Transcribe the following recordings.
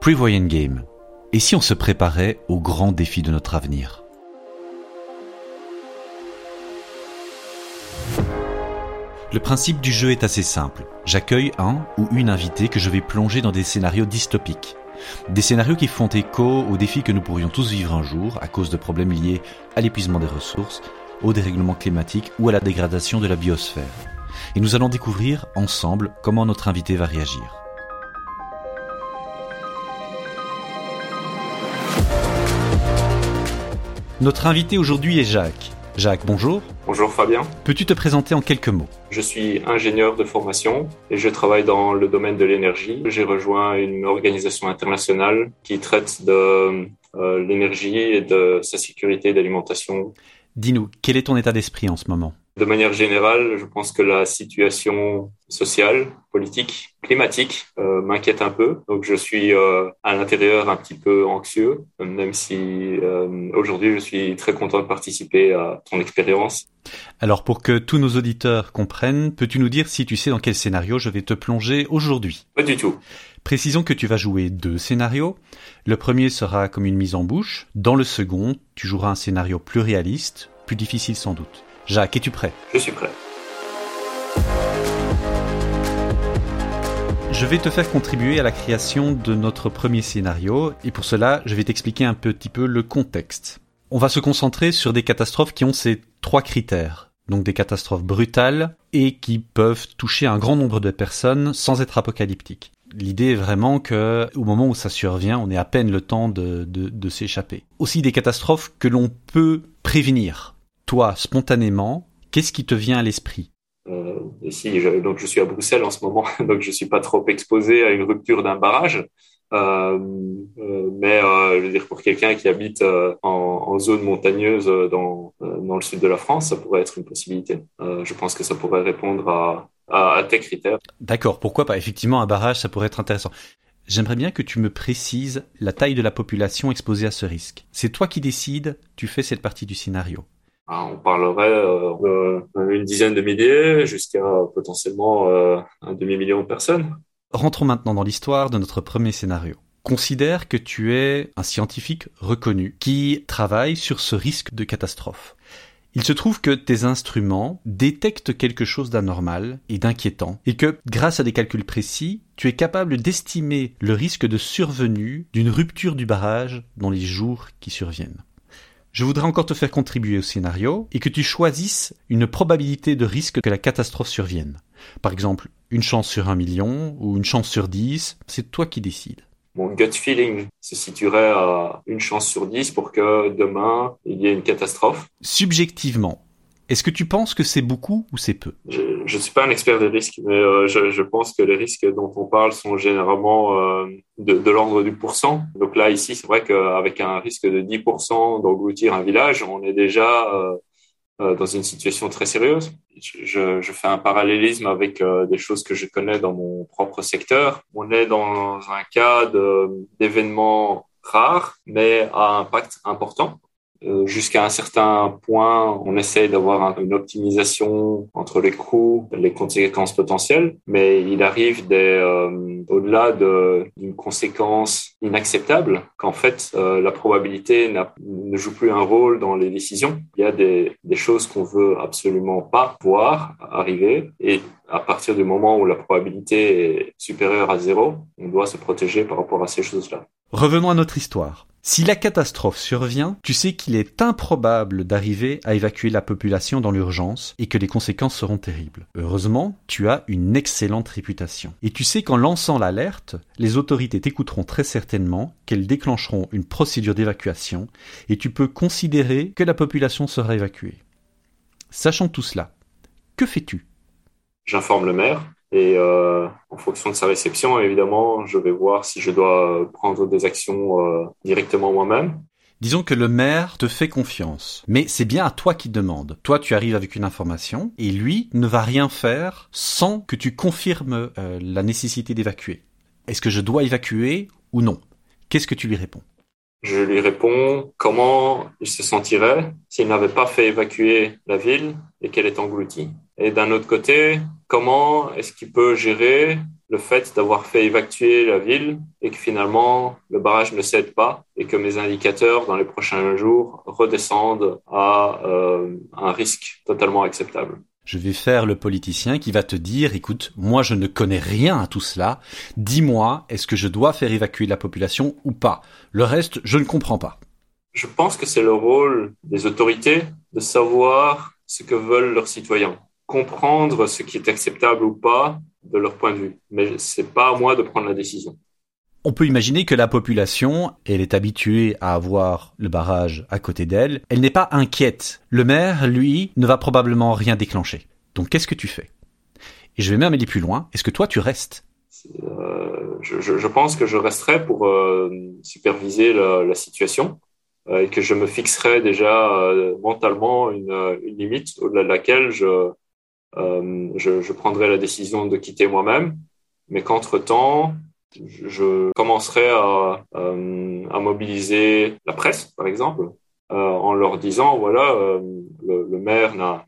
Prevoyant Game. Et si on se préparait au grand défi de notre avenir? Le principe du jeu est assez simple. J'accueille un ou une invitée que je vais plonger dans des scénarios dystopiques. Des scénarios qui font écho aux défis que nous pourrions tous vivre un jour à cause de problèmes liés à l'épuisement des ressources, au dérèglement climatique ou à la dégradation de la biosphère. Et nous allons découvrir ensemble comment notre invité va réagir. Notre invité aujourd'hui est Jacques. Jacques, bonjour. Bonjour Fabien. Peux-tu te présenter en quelques mots? Je suis ingénieur de formation et je travaille dans le domaine de l'énergie. J'ai rejoint une organisation internationale qui traite de euh, l'énergie et de sa sécurité d'alimentation. Dis-nous, quel est ton état d'esprit en ce moment? De manière générale, je pense que la situation sociale, politique, climatique euh, m'inquiète un peu. Donc je suis euh, à l'intérieur un petit peu anxieux, même si euh, aujourd'hui je suis très content de participer à ton expérience. Alors pour que tous nos auditeurs comprennent, peux-tu nous dire si tu sais dans quel scénario je vais te plonger aujourd'hui? Pas du tout. Précisons que tu vas jouer deux scénarios. Le premier sera comme une mise en bouche. Dans le second, tu joueras un scénario plus réaliste, plus difficile sans doute. Jacques, es-tu prêt? Je suis prêt. Je vais te faire contribuer à la création de notre premier scénario et pour cela, je vais t'expliquer un petit peu le contexte. On va se concentrer sur des catastrophes qui ont ces trois critères. Donc des catastrophes brutales et qui peuvent toucher un grand nombre de personnes sans être apocalyptiques. L'idée est vraiment que, au moment où ça survient, on ait à peine le temps de, de s'échapper. Aussi des catastrophes que l'on peut prévenir toi, spontanément, qu'est-ce qui te vient à l'esprit? Euh, Si, je, donc je suis à Bruxelles en ce moment, donc je suis pas trop exposé à une rupture d'un barrage. Euh, euh, mais je veux dire pour quelqu'un qui habite en, zone montagneuse dans, dans le sud de la France, ça pourrait être une possibilité. je pense que ça pourrait répondre à, à, tes critères. D'accord, pourquoi pas? Effectivement, un barrage, ça pourrait être intéressant. J'aimerais bien que tu me précises la taille de la population exposée à ce risque. C'est toi qui décides, tu fais cette partie du scénario. Ah, on parlerait euh, d'une dizaine de milliers jusqu'à potentiellement euh, un demi-million de personnes. Rentrons maintenant dans l'histoire de notre premier scénario. Considère que tu es un scientifique reconnu qui travaille sur ce risque de catastrophe. Il se trouve que tes instruments détectent quelque chose d'anormal et d'inquiétant, et que, grâce à des calculs précis, tu es capable d'estimer le risque de survenue d'une rupture du barrage dans les jours qui surviennent. Je voudrais encore te faire contribuer au scénario et que tu choisisses une probabilité de risque que la catastrophe survienne. Par exemple, une chance sur un million ou une chance sur dix, c'est toi qui décides. Mon gut feeling se situerait à une chance sur dix pour que demain il y ait une catastrophe. Subjectivement, est-ce que tu penses que c'est beaucoup ou c'est peu? Je ne suis pas un expert des risques, mais euh, je, je, pense que les risques dont on parle sont généralement euh, de, l'ordre du pourcent. Donc là, ici, c'est vrai qu'avec un risque de 10% d'engloutir un village, on est déjà euh, dans une situation très sérieuse. Je, je fais un parallélisme avec des choses que je connais dans mon propre secteur. On est dans un cas d'événements rares, mais à impact important. Euh, jusqu'à un certain point, on essaye d'avoir une optimisation entre les coûts, les conséquences potentielles, mais il arrive euh, au-delà d'une conséquence inacceptable qu'en fait euh, la probabilité ne joue plus un rôle dans les décisions. Il y a des, des choses qu'on veut absolument pas voir arriver et à partir du moment où la probabilité est supérieure à zéro, on doit se protéger par rapport à ces choses-là. Revenons à notre histoire. Si la catastrophe survient, tu sais qu'il est improbable d'arriver à évacuer la population dans l'urgence et que les conséquences seront terribles. Heureusement, tu as une excellente réputation. Et tu sais qu'en lançant l'alerte, les autorités t'écouteront très certainement, qu'elles déclencheront une procédure d'évacuation et tu peux considérer que la population sera évacuée. Sachant tout cela, que fais-tu? J'informe le maire et euh, en fonction de sa réception, évidemment, je vais voir si je dois prendre des actions euh, directement moi-même. Disons que le maire te fait confiance, mais c'est bien à toi qui demande. Toi, tu arrives avec une information, et lui ne va rien faire sans que tu confirmes euh, la nécessité d'évacuer. Est-ce que je dois évacuer ou non? Qu'est-ce que tu lui réponds? Je lui réponds comment il se sentirait s'il n'avait pas fait évacuer la ville et qu'elle est engloutie. Et d'un autre côté, comment est-ce qu'il peut gérer le fait d'avoir fait évacuer la ville et que finalement le barrage ne cède pas et que mes indicateurs dans les prochains jours redescendent à euh, un risque totalement acceptable. Je vais faire le politicien qui va te dire, écoute, moi je ne connais rien à tout cela, dis-moi, est-ce que je dois faire évacuer la population ou pas? Le reste, je ne comprends pas. Je pense que c'est le rôle des autorités de savoir ce que veulent leurs citoyens, comprendre ce qui est acceptable ou pas de leur point de vue. Mais c'est pas à moi de prendre la décision. On peut imaginer que la population, elle est habituée à avoir le barrage à côté d'elle, elle n'est pas inquiète. Le maire, lui, ne va probablement rien déclencher. Donc qu'est-ce que tu fais? Et je vais même aller plus loin. Est-ce que toi, tu restes? Euh, je, pense que je resterai pour euh, superviser la, situation euh, et que je me fixerai déjà mentalement une, limite au-delà de laquelle je, je, je prendrai la décision de quitter moi-même, mais qu'entre-temps, je commencerai à, euh, mobiliser la presse, par exemple, euh, en leur disant voilà, euh, le, maire n'a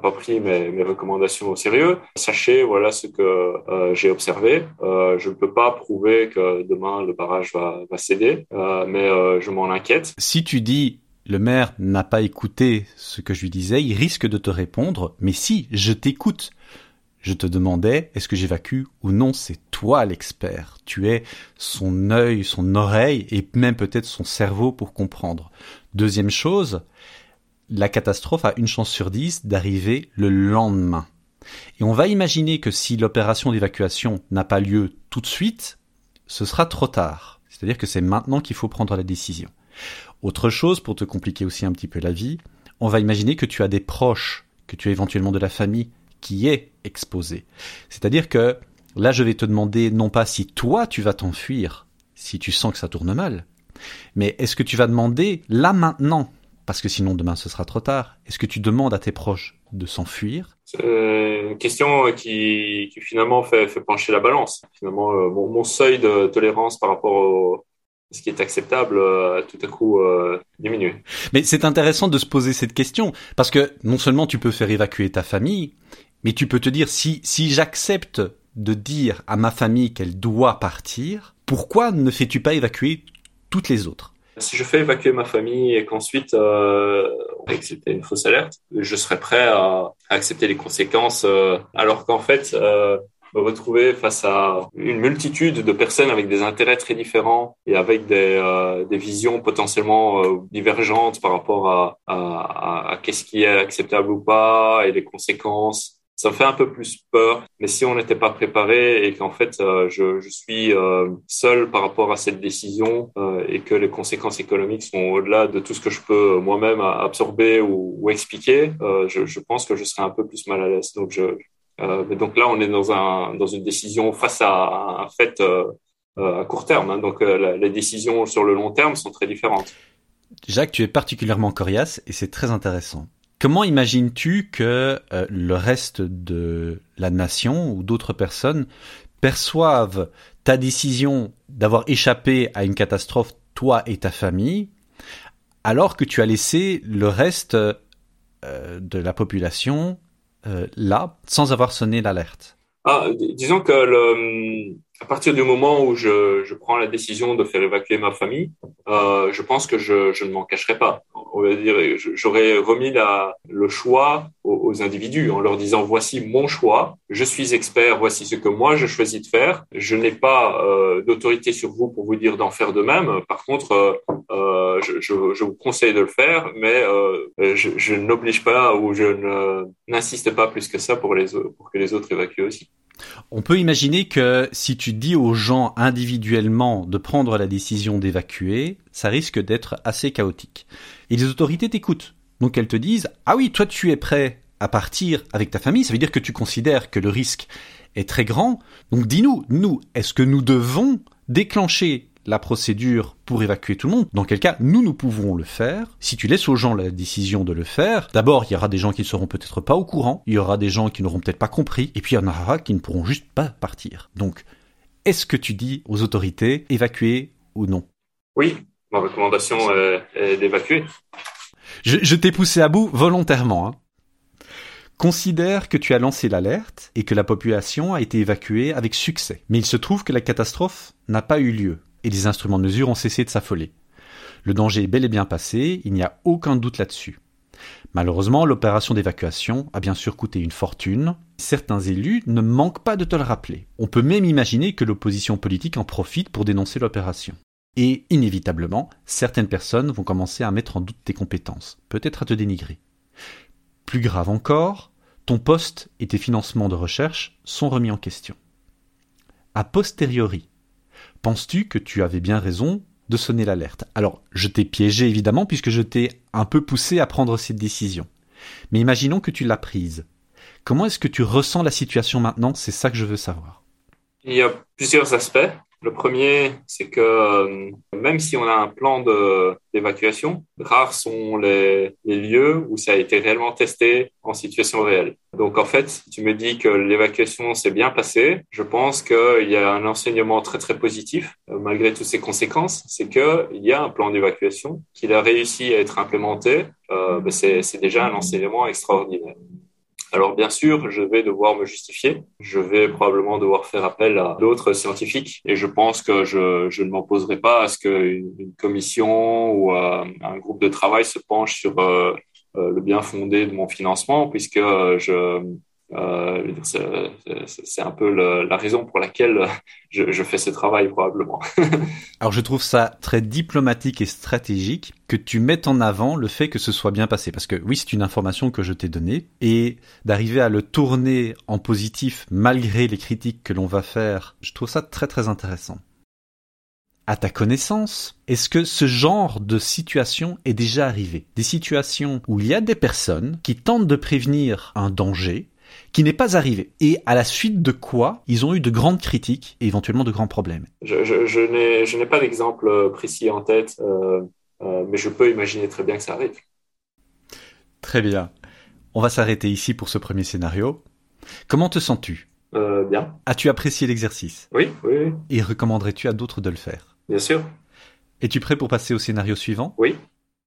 pas pris mes, recommandations au sérieux. Sachez voilà ce que j'ai observé. je ne peux pas prouver que demain le barrage va céder, mais je m'en inquiète. Si tu dis le maire n'a pas écouté ce que je lui disais, il risque de te répondre mais si, je t'écoute. Je te demandais, est-ce que j'évacue ou non? C'est toi l'expert. Tu es son œil, son oreille et même peut-être son cerveau pour comprendre. Deuxième chose, la catastrophe a une chance sur dix d'arriver le lendemain. Et on va imaginer que si l'opération d'évacuation n'a pas lieu tout de suite, ce sera trop tard. C'est-à-dire que c'est maintenant qu'il faut prendre la décision. Autre chose, pour te compliquer aussi un petit peu la vie, on va imaginer que tu as des proches, que tu as éventuellement de la famille qui est exposé. C'est-à-dire que là, je vais te demander non pas si toi tu vas t'enfuir, si tu sens que ça tourne mal, mais est-ce que tu vas demander là maintenant, parce que sinon demain ce sera trop tard, est-ce que tu demandes à tes proches de s'enfuir? C'est une question qui, finalement fait, pencher la balance. Finalement, euh, mon, seuil de tolérance par rapport au, ce qui est acceptable euh, tout à coup euh, diminuer. Mais c'est intéressant de se poser cette question parce que non seulement tu peux faire évacuer ta famille, mais tu peux te dire si si j'accepte de dire à ma famille qu'elle doit partir, pourquoi ne fais-tu pas évacuer toutes les autres? Si je fais évacuer ma famille et qu'ensuite euh, c'était une fausse alerte, je serais prêt à, accepter les conséquences, euh, alors qu'en fait euh, me retrouver face à une multitude de personnes avec des intérêts très différents et avec des, euh, des visions potentiellement euh, divergentes par rapport à, à, à, qu'est-ce qui est acceptable ou pas et les conséquences. Ça me fait un peu plus peur, mais si on n'était pas préparé et qu'en fait euh, je, je, suis seul par rapport à cette décision et que les conséquences économiques sont au-delà de tout ce que je peux moi-même absorber ou, ou expliquer, je, je, pense que je serais un peu plus mal à l'aise. Donc je, euh, mais donc là, on est dans, un, dans une décision face à un fait euh, euh, à court terme. Hein. Donc les décisions sur le long terme sont très différentes. Jacques, tu es particulièrement coriace et c'est très intéressant. Comment imagines-tu que le reste de la nation ou d'autres personnes perçoivent ta décision d'avoir échappé à une catastrophe, toi et ta famille, alors que tu as laissé le reste de la population euh, là sans avoir sonné l'alerte ah, Disons que à partir du moment où je, prends la décision de faire évacuer ma famille, euh, je pense que je, ne m'en cacherai pas. On va dire, j'aurais remis le choix aux, individus en leur disant voici mon choix, je suis expert, voici ce que moi je choisis de faire. Je n'ai pas euh, d'autorité sur vous pour vous dire d'en faire de même. Par contre, euh, euh je, vous conseille de le faire, mais euh, je, n'oblige pas ou je n'insiste pas plus que ça pour, que les autres évacuent aussi. On peut imaginer que si tu dis aux gens individuellement de prendre la décision d'évacuer, ça risque d'être assez chaotique. Et les autorités t'écoutent. Donc elles te disent Ah oui, toi tu es prêt à partir avec ta famille, ça veut dire que tu considères que le risque est très grand. Donc dis-nous, nous, est-ce que nous devons déclencher la procédure pour évacuer tout le monde, dans quel cas nous, nous pouvons le faire. Si tu laisses aux gens la décision de le faire, d'abord, il y aura des gens qui ne seront peut-être pas au courant, il y aura des gens qui n'auront peut-être pas compris, et puis il y en aura qui ne pourront juste pas partir. Donc, est-ce que tu dis aux autorités évacuer ou non? Oui, ma recommandation est, d'évacuer. Je, t'ai poussé à bout volontairement. Hein. Considère que tu as lancé l'alerte et que la population a été évacuée avec succès. Mais il se trouve que la catastrophe n'a pas eu lieu les instruments de mesure ont cessé de s'affoler. Le danger est bel et bien passé, il n'y a aucun doute là-dessus. Malheureusement, l'opération d'évacuation a bien sûr coûté une fortune. Certains élus ne manquent pas de te le rappeler. On peut même imaginer que l'opposition politique en profite pour dénoncer l'opération. Et inévitablement, certaines personnes vont commencer à mettre en doute tes compétences, peut-être à te dénigrer. Plus grave encore, ton poste et tes financements de recherche sont remis en question. A posteriori, penses-tu que tu avais bien raison de sonner l'alerte? Alors, je t'ai piégé évidemment puisque je t'ai un peu poussé à prendre cette décision. Mais imaginons que tu l'as prise. Comment est-ce que tu ressens la situation maintenant? C'est ça que je veux savoir. Il y a plusieurs aspects. Le premier, c'est que euh, même si on a un plan d'évacuation, rares sont les, lieux où ça a été réellement testé en situation réelle. Donc en fait, tu me dis que l'évacuation s'est bien passée, je pense qu'il y a un enseignement très très positif euh, malgré toutes ces conséquences, c'est qu'il y a un plan d'évacuation, qu'il a réussi à être implémenté, euh, ben c'est déjà un enseignement extraordinaire. Alors bien sûr, je vais devoir me justifier. Je vais probablement devoir faire appel à d'autres scientifiques et je pense que je, ne m'opposerai pas à ce qu'une une commission ou euh, un groupe de travail se penche sur euh, euh, le bien fondé de mon financement puisque je euh, c'est un peu la raison pour laquelle je, je, fais ce travail probablement. Alors je trouve ça très diplomatique et stratégique que tu mettes en avant le fait que ce soit bien passé. Parce que oui, c'est une information que je t'ai donnée et d'arriver à le tourner en positif malgré les critiques que l'on va faire, je trouve ça très très intéressant. À ta connaissance, est-ce que ce genre de situation est déjà arrivé? Des situations où il y a des personnes qui tentent de prévenir un danger qui n'est pas arrivé et à la suite de quoi ils ont eu de grandes critiques et éventuellement de grands problèmes. Je, je, je n'ai pas d'exemple euh, précis en tête, euh, euh, mais je peux imaginer très bien que ça arrive. Très bien. On va s'arrêter ici pour ce premier scénario. Comment te sens-tu? Euh, Bien. As-tu apprécié l'exercice? Oui, oui, oui. Et recommanderais-tu à d'autres de le faire? Bien sûr. Es-tu prêt pour passer au scénario suivant? Oui.